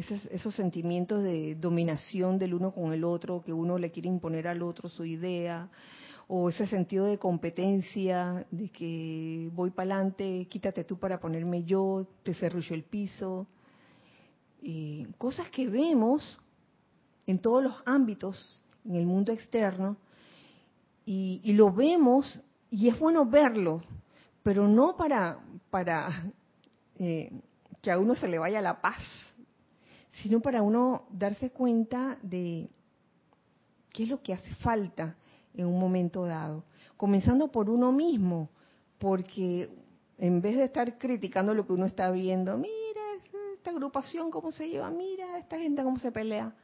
esos, sentimientos de dominación del uno con el otro, que uno le quiere imponer al otro su idea, o ese sentido de competencia, de que voy para adelante, quítate tú para ponerme yo, te cerrullo el piso. cosas que vemos en todos los ámbitos, en el mundo externo, y, lo vemos, y es bueno verlo, pero no para, para eh, que a uno se le vaya la paz, sino para uno darse cuenta de qué es lo que hace falta en un momento dado. Comenzando por uno mismo, porque en vez de estar criticando lo que uno está viendo, mira esta agrupación cómo se lleva, mira esta gente cómo se pelea,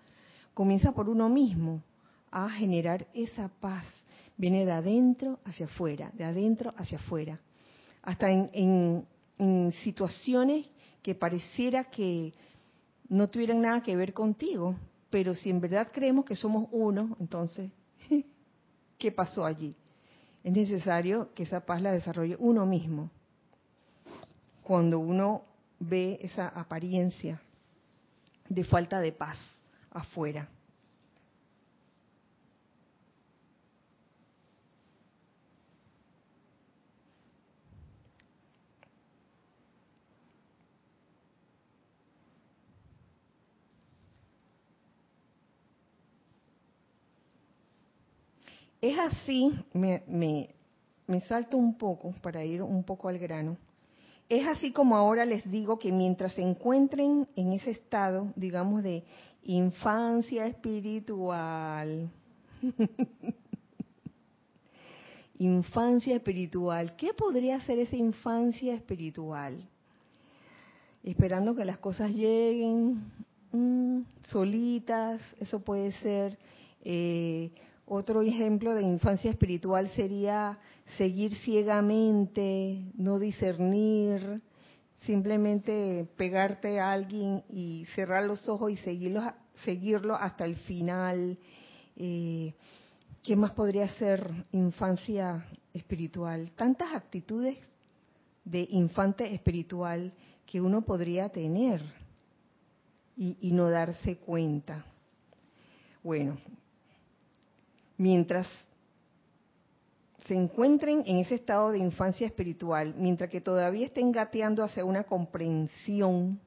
comienza por uno mismo a generar esa paz. Viene de adentro hacia afuera, de adentro hacia afuera. Hasta en, en situaciones que pareciera que no tuvieran nada que ver contigo, pero si en verdad creemos que somos uno, entonces, ¿qué pasó allí? Es necesario que esa paz la desarrolle uno mismo. Cuando uno ve esa apariencia de falta de paz afuera. Es así, me, me, salto un poco para ir un poco al grano. Es así como ahora les digo que mientras se encuentren en ese estado, digamos, de infancia espiritual, infancia espiritual, ¿qué podría ser esa infancia espiritual? Esperando que las cosas lleguen mm, solitas, eso puede ser eh, otro ejemplo de infancia espiritual sería seguir ciegamente, no discernir, simplemente pegarte a alguien y cerrar los ojos y seguirlo, seguirlo hasta el final. Eh, ¿Qué más podría ser infancia espiritual? Tantas actitudes de infante espiritual que uno podría tener y, y no darse cuenta. Bueno, mientras se encuentren en ese estado de infancia espiritual, mientras que todavía estén gateando hacia una comprensión,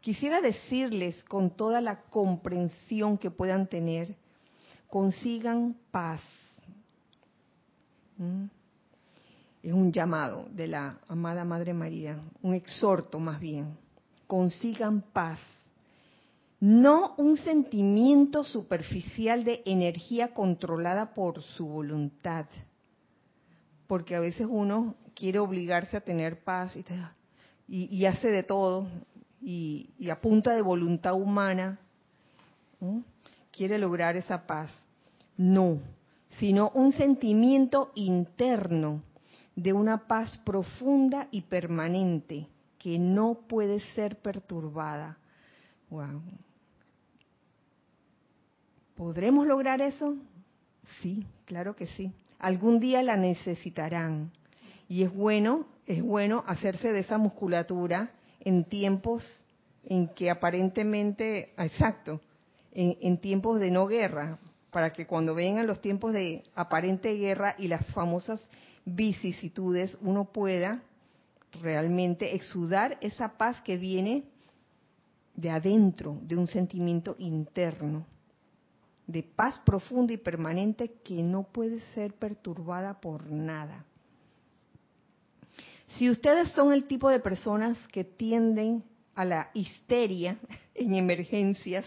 quisiera decirles con toda la comprensión que puedan tener, consigan paz. ¿Mm? Es un llamado de la amada Madre María, un exhorto más bien. Consigan paz no un sentimiento superficial de energía controlada por su voluntad, porque a veces uno quiere obligarse a tener paz y, hace de todo, y, a punta de voluntad humana quiere lograr esa paz. No, sino un sentimiento interno de una paz profunda y permanente que no puede ser perturbada. Wow. ¿Podremos lograr eso? Sí, claro que sí. Algún día la necesitarán. Y es bueno, es bueno hacerse de esa musculatura en tiempos en que aparentemente, exacto, en, tiempos de no guerra, para que cuando vengan los tiempos de aparente guerra y las famosas vicisitudes, uno pueda realmente exudar esa paz que viene de adentro, de un sentimiento interno de paz profunda y permanente que no puede ser perturbada por nada. Si ustedes son el tipo de personas que tienden a la histeria en emergencias,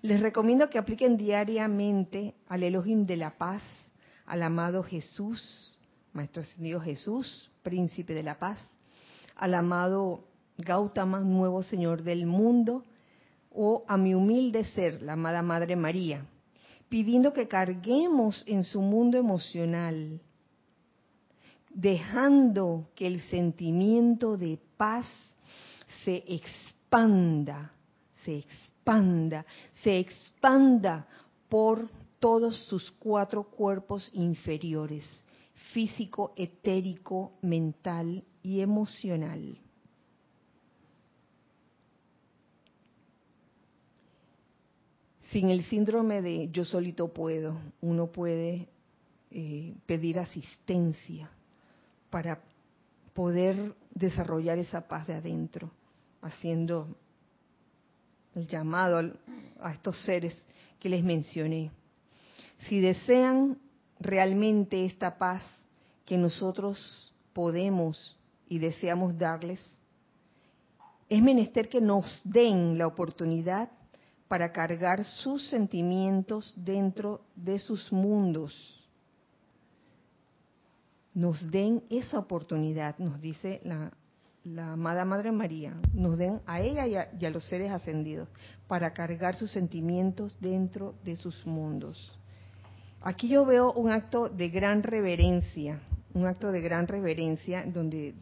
les recomiendo que apliquen diariamente al Elohim de la paz, al amado Jesús, Maestro Ascendido Jesús, Príncipe de la Paz, al amado Gautama, Nuevo Señor del Mundo, o a mi humilde ser, la amada Madre María, pidiendo que carguemos en su mundo emocional, dejando que el sentimiento de paz se expanda, se expanda, se expanda por todos sus cuatro cuerpos inferiores, físico, etérico, mental y emocional. Sin el síndrome de yo solito puedo, uno puede eh, pedir asistencia para poder desarrollar esa paz de adentro, haciendo el llamado a estos seres que les mencioné. Si desean realmente esta paz que nosotros podemos y deseamos darles, es menester que nos den la oportunidad para cargar sus sentimientos dentro de sus mundos. Nos den esa oportunidad, nos dice la, amada Madre María, nos den a ella y a, los seres ascendidos para cargar sus sentimientos dentro de sus mundos. Aquí yo veo un acto de gran reverencia, un acto de gran reverencia donde,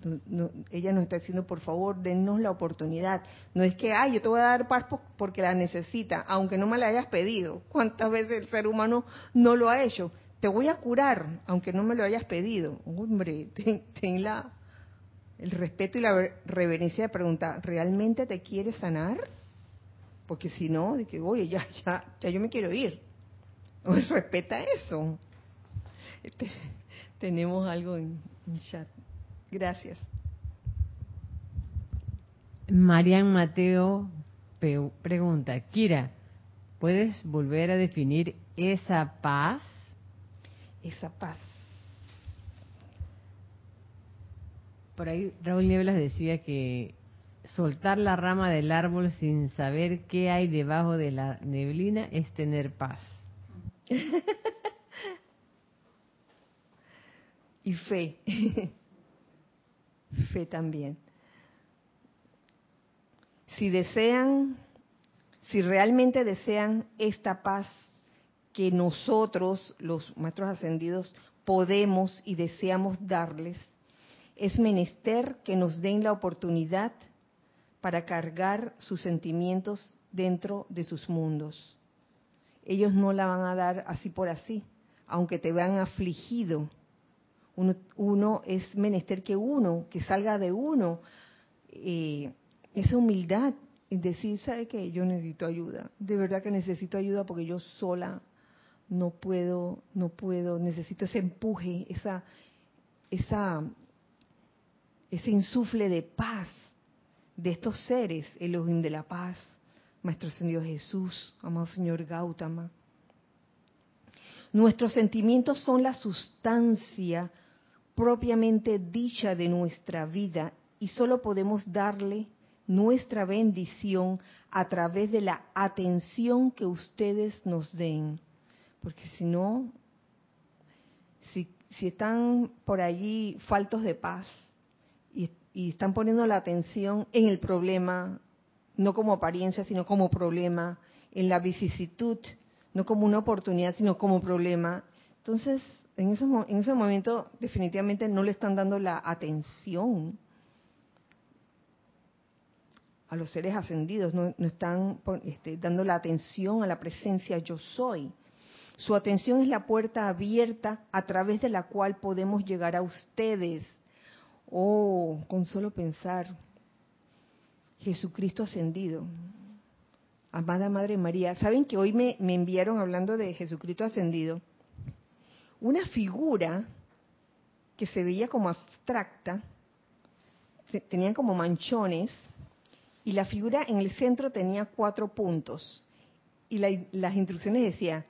ella nos está diciendo, por favor, dennos la oportunidad. No es que, ay, yo te voy a dar paz porque la necesita, aunque no me la hayas pedido. ¿Cuántas veces el ser humano no lo ha hecho? Te voy a curar, aunque no me lo hayas pedido. Hombre, ten, la, el respeto y la reverencia de preguntar, ¿realmente te quieres sanar? Porque si no, de que, oye, ya, ya, ya yo me quiero ir. Respeta eso. Este, tenemos algo en, chat. Gracias. Marian Mateo pregunta, Kira, ¿puedes volver a definir esa paz? Esa paz. Por ahí Raúl Nieblas decía que soltar la rama del árbol sin saber qué hay debajo de la neblina es tener paz. y fe. fe también. Si desean, si realmente desean esta paz que nosotros, los maestros ascendidos, podemos y deseamos darles, es menester que nos den la oportunidad para cargar sus sentimientos dentro de sus mundos. Ellos no la van a dar así por así, aunque te vean afligido uno, es menester que uno, que salga de uno, eh, esa humildad y decir, ¿sabe qué? Yo necesito ayuda. De verdad que necesito ayuda porque yo sola no puedo, no puedo, necesito ese empuje, esa, esa, ese insufle de paz de estos seres, el de la paz, Maestro Señor Jesús, amado Señor Gautama. Nuestros sentimientos son la sustancia propiamente dicha de nuestra vida y solo podemos darle nuestra bendición a través de la atención que ustedes nos den. Porque si no, si, están por allí faltos de paz y, y están poniendo la atención en el problema, no como apariencia, sino como problema, en la vicisitud, no como una oportunidad, sino como problema, entonces en ese, en ese momento definitivamente no le están dando la atención a los seres ascendidos, no, están este, dando la atención a la presencia yo soy. Su atención es la puerta abierta a través de la cual podemos llegar a ustedes. Oh, con solo pensar, Jesucristo ascendido. Amada Madre María, ¿saben que hoy me enviaron hablando de Jesucristo ascendido? Una figura que se veía como abstracta, tenían como manchones, y la figura en el centro tenía cuatro puntos. Y las instrucciones decían,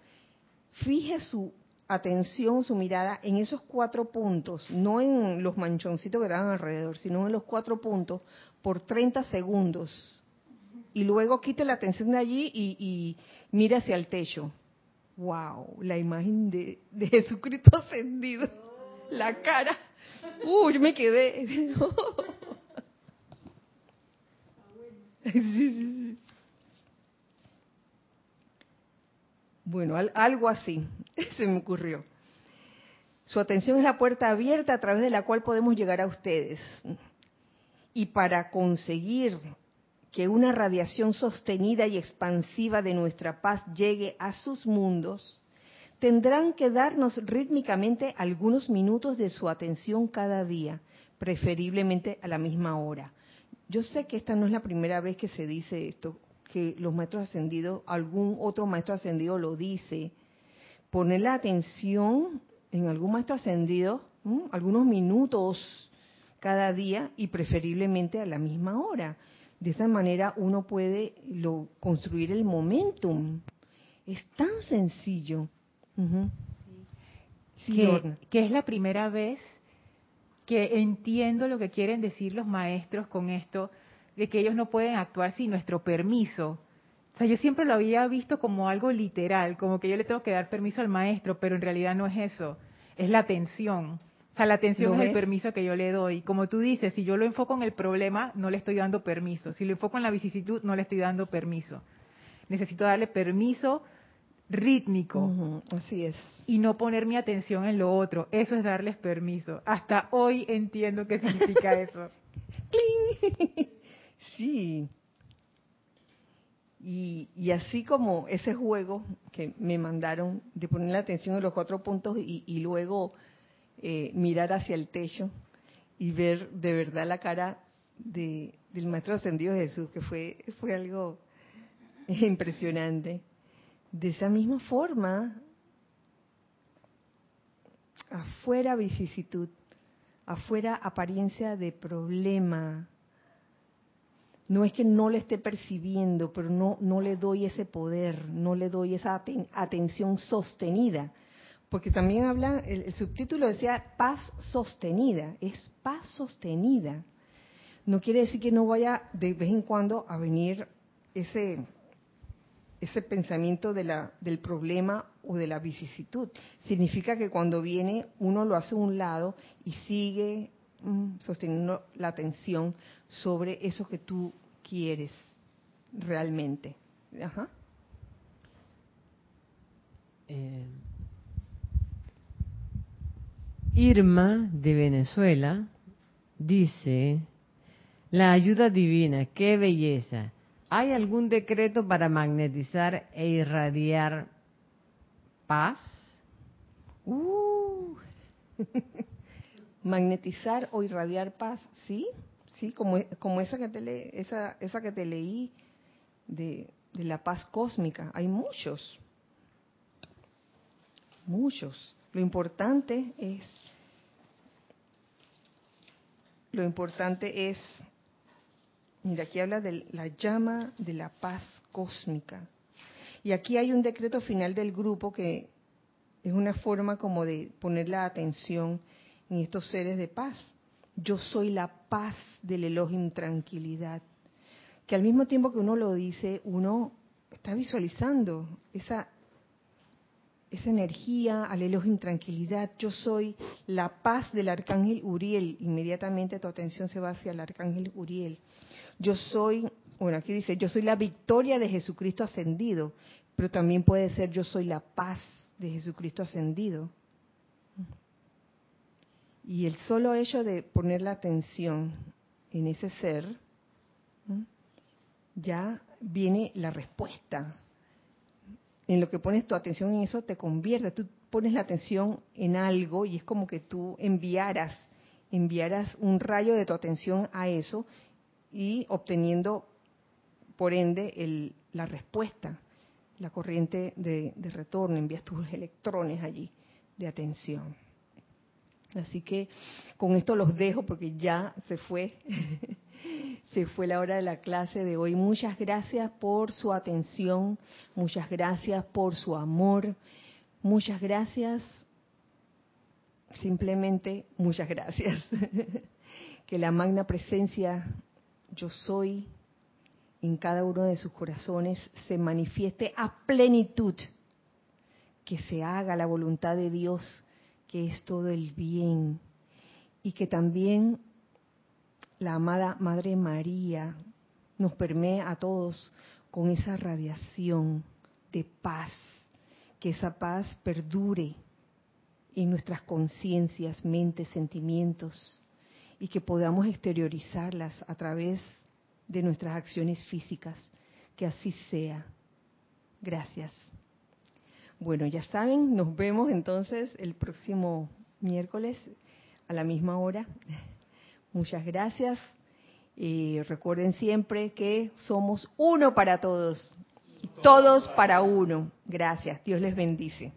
fije su atención, su mirada en esos cuatro puntos, no en los manchoncitos que estaban alrededor, sino en los cuatro puntos por 30 segundos. Y luego quite la atención de allí y, y mire hacia el techo wow, la imagen de, Jesucristo ascendido, la cara, uy, me quedé. Bueno, algo así se me ocurrió. Su atención es la puerta abierta a través de la cual podemos llegar a ustedes. Y para conseguir que una radiación sostenida y expansiva de nuestra paz llegue a sus mundos, tendrán que darnos rítmicamente algunos minutos de su atención cada día, preferiblemente a la misma hora. Yo sé que esta no es la primera vez que se dice esto, que los maestros ascendidos, algún otro maestro ascendido lo dice. Poner la atención en algún maestro ascendido, algunos minutos cada día y preferiblemente a la misma hora. De esa manera uno puede lo, construir el momentum. Es tan sencillo. que, que es la primera vez que entiendo lo que quieren decir los maestros con esto, de que ellos no pueden actuar sin nuestro permiso. O sea, yo siempre lo había visto como algo literal, como que yo le tengo que dar permiso al maestro, pero en realidad no es eso, es la atención. O sea, la atención es el permiso que yo le doy. Como tú dices, si yo lo enfoco en el problema, no le estoy dando permiso. Si lo enfoco en la vicisitud, no le estoy dando permiso. Necesito darle permiso rítmico. así es. Y no poner mi atención en lo otro. Eso es darles permiso. Hasta hoy entiendo qué significa eso. sí. Y, y, así como ese juego que me mandaron de poner la atención en los cuatro puntos y, y luego eh, mirar hacia el techo y ver de verdad la cara de, del Maestro Ascendido Jesús, que fue, fue algo impresionante. De esa misma forma, afuera vicisitud, afuera apariencia de problema. No es que no le esté percibiendo, pero no, no le doy ese poder, no le doy esa atención sostenida porque también habla, el, subtítulo decía paz sostenida, es paz sostenida. No quiere decir que no vaya de vez en cuando a venir ese, ese pensamiento de la, del problema o de la vicisitud. Significa que cuando viene uno lo hace a un lado y sigue mm, sosteniendo la atención sobre eso que tú quieres realmente. Ajá. Eh, Irma de Venezuela dice, la ayuda divina, qué belleza. ¿Hay algún decreto para magnetizar e irradiar paz? Uh. magnetizar o irradiar paz, sí, sí, como, como esa que te le, esa, esa que te leí de, de la paz cósmica. Hay muchos, muchos. Lo importante es lo importante es, mira, aquí habla de la llama de la paz cósmica. Y aquí hay un decreto final del grupo que es una forma como de poner la atención en estos seres de paz. Yo soy la paz del Elohim tranquilidad. Que al mismo tiempo que uno lo dice, uno está visualizando esa esa energía, al en tranquilidad. Yo soy la paz del arcángel Uriel. Inmediatamente tu atención se va hacia el arcángel Uriel. Yo soy, bueno, aquí dice, yo soy la victoria de Jesucristo ascendido, pero también puede ser yo soy la paz de Jesucristo ascendido. Y el solo hecho de poner la atención en ese ser, ya viene la respuesta en lo que pones tu atención en eso te convierte. Tú pones la atención en algo y es como que tú enviaras, enviaras un rayo de tu atención a eso y obteniendo, por ende, el, la respuesta, la corriente de, de retorno, envías tus electrones allí de atención. Así que con esto los dejo porque ya se fue se fue la hora de la clase de hoy. Muchas gracias por su atención, muchas gracias por su amor, muchas gracias, simplemente muchas gracias. que la magna presencia yo soy en cada uno de sus corazones se manifieste a plenitud, que se haga la voluntad de Dios, que es todo el bien, y que también la amada Madre María nos permee a todos con esa radiación de paz, que esa paz perdure en nuestras conciencias, mentes, sentimientos, y que podamos exteriorizarlas a través de nuestras acciones físicas. Que así sea. Gracias. Bueno, ya saben, nos vemos entonces el próximo miércoles a la misma hora. Muchas gracias. Y recuerden siempre que somos uno para todos y todos para uno. Gracias. Dios les bendice.